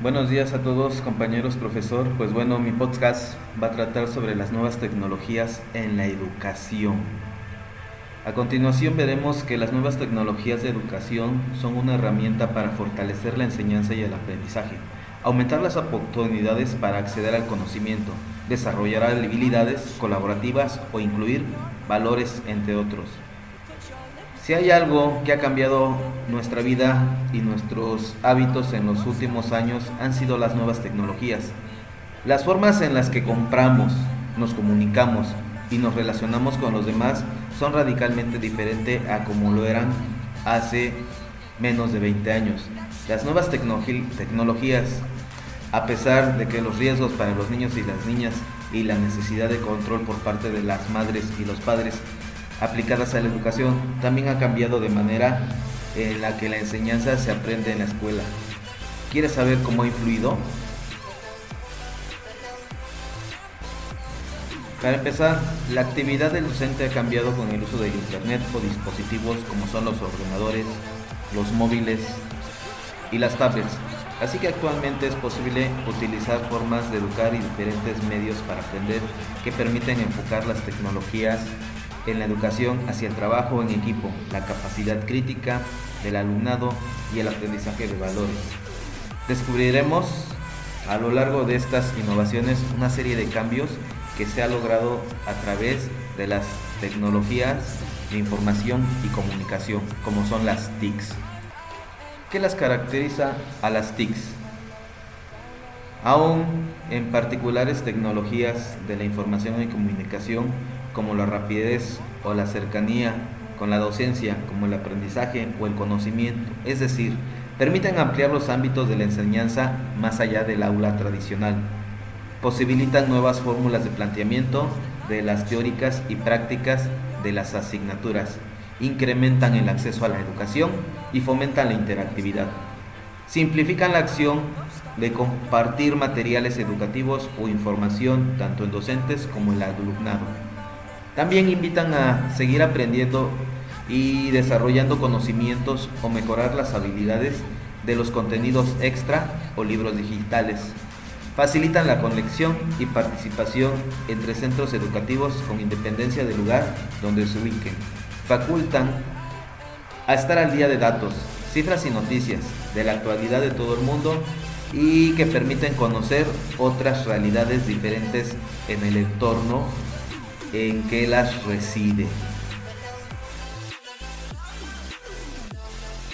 Buenos días a todos compañeros, profesor. Pues bueno, mi podcast va a tratar sobre las nuevas tecnologías en la educación. A continuación veremos que las nuevas tecnologías de educación son una herramienta para fortalecer la enseñanza y el aprendizaje, aumentar las oportunidades para acceder al conocimiento, desarrollar habilidades colaborativas o incluir valores, entre otros. Si hay algo que ha cambiado nuestra vida y nuestros hábitos en los últimos años han sido las nuevas tecnologías. Las formas en las que compramos, nos comunicamos y nos relacionamos con los demás son radicalmente diferentes a como lo eran hace menos de 20 años. Las nuevas tecnologías, a pesar de que los riesgos para los niños y las niñas y la necesidad de control por parte de las madres y los padres aplicadas a la educación también ha cambiado de manera en la que la enseñanza se aprende en la escuela. ¿Quieres saber cómo ha influido? Para empezar, la actividad del docente ha cambiado con el uso de Internet o dispositivos como son los ordenadores, los móviles y las tablets. Así que actualmente es posible utilizar formas de educar y diferentes medios para aprender que permiten enfocar las tecnologías en la educación hacia el trabajo en equipo, la capacidad crítica del alumnado y el aprendizaje de valores. Descubriremos a lo largo de estas innovaciones una serie de cambios que se ha logrado a través de las tecnologías de información y comunicación, como son las TICs. ¿Qué las caracteriza a las TICs? Aún en particulares tecnologías de la información y comunicación como la rapidez o la cercanía con la docencia, como el aprendizaje o el conocimiento, es decir, permiten ampliar los ámbitos de la enseñanza más allá del aula tradicional, posibilitan nuevas fórmulas de planteamiento de las teóricas y prácticas de las asignaturas, incrementan el acceso a la educación y fomentan la interactividad. Simplifican la acción de compartir materiales educativos o información tanto en docentes como en el alumnado. También invitan a seguir aprendiendo y desarrollando conocimientos o mejorar las habilidades de los contenidos extra o libros digitales. Facilitan la conexión y participación entre centros educativos con independencia del lugar donde se ubiquen. Facultan a estar al día de datos, cifras y noticias de la actualidad de todo el mundo y que permiten conocer otras realidades diferentes en el entorno en que las reside.